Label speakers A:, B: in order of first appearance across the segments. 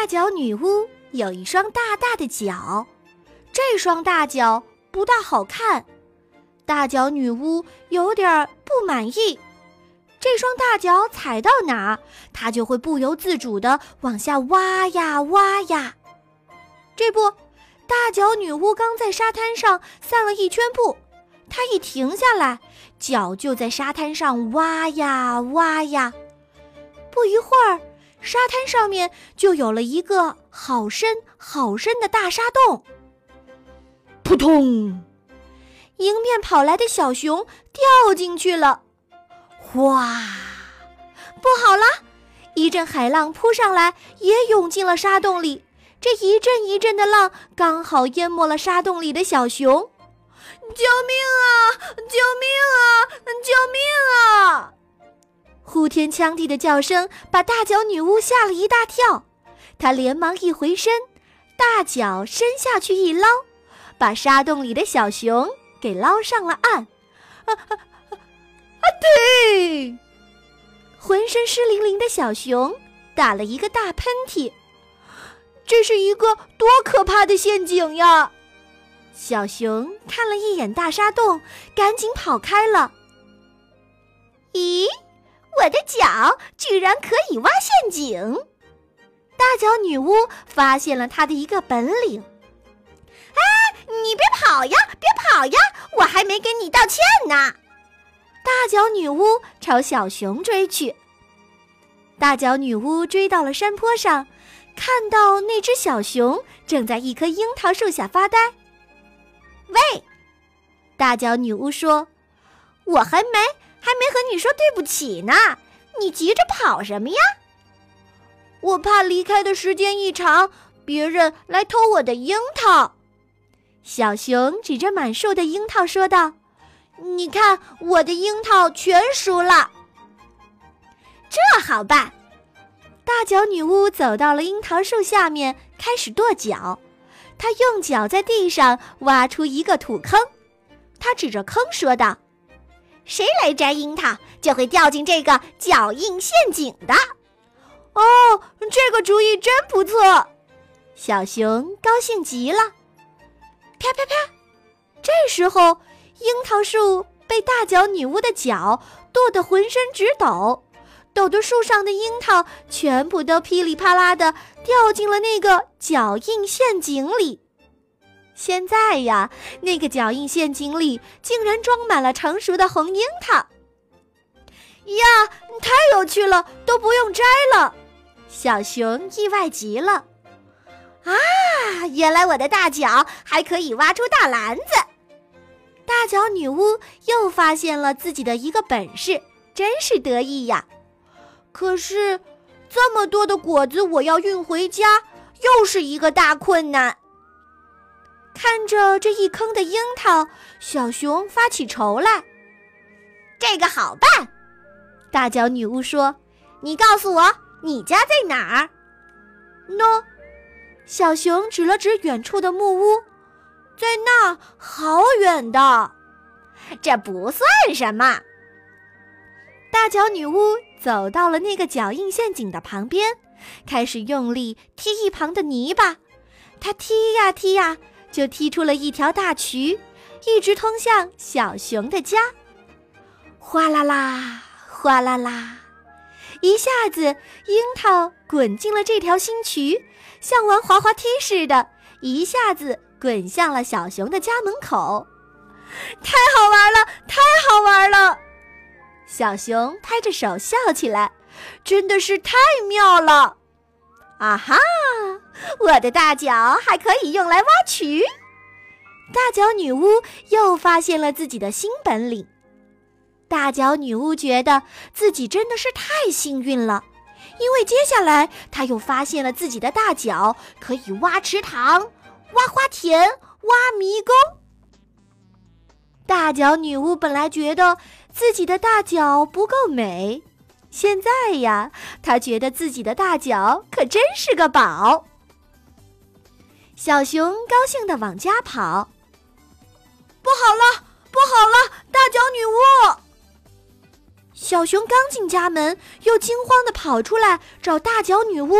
A: 大脚女巫有一双大大的脚，这双大脚不大好看。大脚女巫有点不满意，这双大脚踩到哪儿，她就会不由自主地往下挖呀挖呀。这不，大脚女巫刚在沙滩上散了一圈步，她一停下来，脚就在沙滩上挖呀挖呀。不一会儿，沙滩上面就有了一个好深好深的大沙洞。扑通！迎面跑来的小熊掉进去了，哇！不好了！一阵海浪扑上来，也涌进了沙洞里。这一阵一阵的浪，刚好淹没了沙洞里的小熊。救命啊！救命啊！救命啊！呼天抢地的叫声把大脚女巫吓了一大跳，她连忙一回身，大脚伸下去一捞，把沙洞里的小熊。给捞上了岸，啊啊啊！对，浑身湿淋淋的小熊打了一个大喷嚏。这是一个多可怕的陷阱呀！小熊看了一眼大沙洞，赶紧跑开了。咦，我的脚居然可以挖陷阱！大脚女巫发现了她的一个本领。你别跑呀！别跑呀！我还没给你道歉呢。大脚女巫朝小熊追去。大脚女巫追到了山坡上，看到那只小熊正在一棵樱桃树下发呆。喂，大脚女巫说：“我还没还没和你说对不起呢，你急着跑什么呀？”我怕离开的时间一长，别人来偷我的樱桃。小熊指着满树的樱桃说道：“你看，我的樱桃全熟了。这好办。”大脚女巫走到了樱桃树下面，开始跺脚。她用脚在地上挖出一个土坑，她指着坑说道：“谁来摘樱桃，就会掉进这个脚印陷阱的。”哦，这个主意真不错！小熊高兴极了。啪啪啪！这时候，樱桃树被大脚女巫的脚跺得浑身直抖，抖得树上的樱桃全部都噼里啪啦的掉进了那个脚印陷阱里。现在呀，那个脚印陷阱里竟然装满了成熟的红樱桃。呀，太有趣了，都不用摘了！小熊意外极了。啊！原来我的大脚还可以挖出大篮子。大脚女巫又发现了自己的一个本事，真是得意呀！可是，这么多的果子我要运回家，又是一个大困难。看着这一坑的樱桃，小熊发起愁来。这个好办，大脚女巫说：“你告诉我，你家在哪儿？”喏。小熊指了指远处的木屋，在那好远的，这不算什么。大脚女巫走到了那个脚印陷阱的旁边，开始用力踢一旁的泥巴。她踢呀踢呀，就踢出了一条大渠，一直通向小熊的家。哗啦啦，哗啦啦。一下子，樱桃滚进了这条新渠，像玩滑滑梯似的，一下子滚向了小熊的家门口。太好玩了，太好玩了！小熊拍着手笑起来，真的是太妙了！啊哈，我的大脚还可以用来挖渠！大脚女巫又发现了自己的新本领。大脚女巫觉得自己真的是太幸运了，因为接下来她又发现了自己的大脚可以挖池塘、挖花田、挖迷宫。大脚女巫本来觉得自己的大脚不够美，现在呀，她觉得自己的大脚可真是个宝。小熊高兴地往家跑。不好了，不好了，大脚女巫！小熊刚进家门，又惊慌地跑出来找大脚女巫：“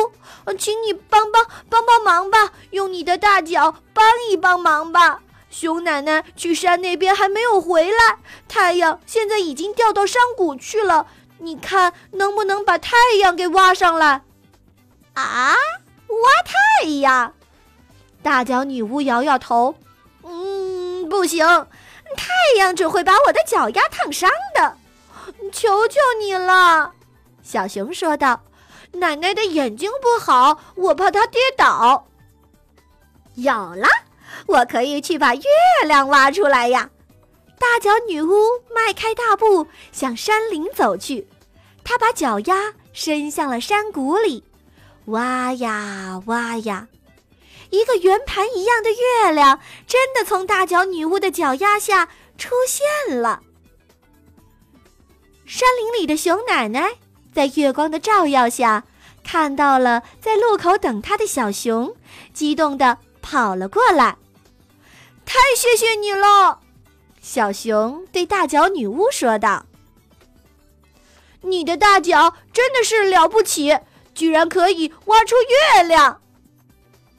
A: 请你帮帮帮帮忙吧，用你的大脚帮一帮忙吧！熊奶奶去山那边还没有回来，太阳现在已经掉到山谷去了。你看能不能把太阳给挖上来？”
B: 啊，挖太阳！
A: 大脚女巫摇摇头：“
B: 嗯，不行，太阳只会把我的脚丫烫伤的。”
A: 求求你了，小熊说道：“奶奶的眼睛不好，我怕她跌倒。”
B: 有了，我可以去把月亮挖出来呀！
A: 大脚女巫迈开大步向山林走去，她把脚丫伸向了山谷里，挖呀挖呀，一个圆盘一样的月亮真的从大脚女巫的脚丫下出现了。山林里的熊奶奶在月光的照耀下，看到了在路口等她的小熊，激动地跑了过来。太谢谢你了，小熊对大脚女巫说道：“你的大脚真的是了不起，居然可以挖出月亮。”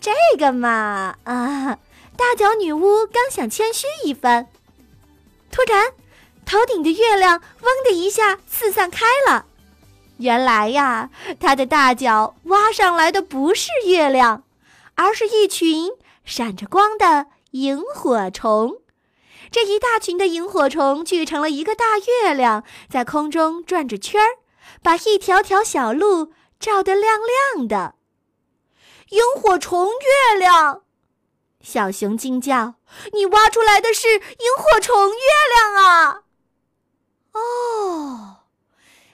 A: 这个嘛，啊，大脚女巫刚想谦虚一番，突然。头顶的月亮“嗡”的一下四散开了，原来呀，她的大脚挖上来的不是月亮，而是一群闪着光的萤火虫。这一大群的萤火虫聚成了一个大月亮，在空中转着圈儿，把一条条小路照得亮亮的。萤火虫月亮，小熊惊叫：“你挖出来的是萤火虫月亮啊！”哦，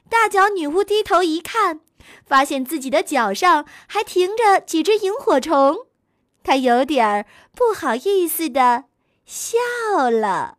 A: 大脚女巫低头一看，发现自己的脚上还停着几只萤火虫，她有点儿不好意思的笑了。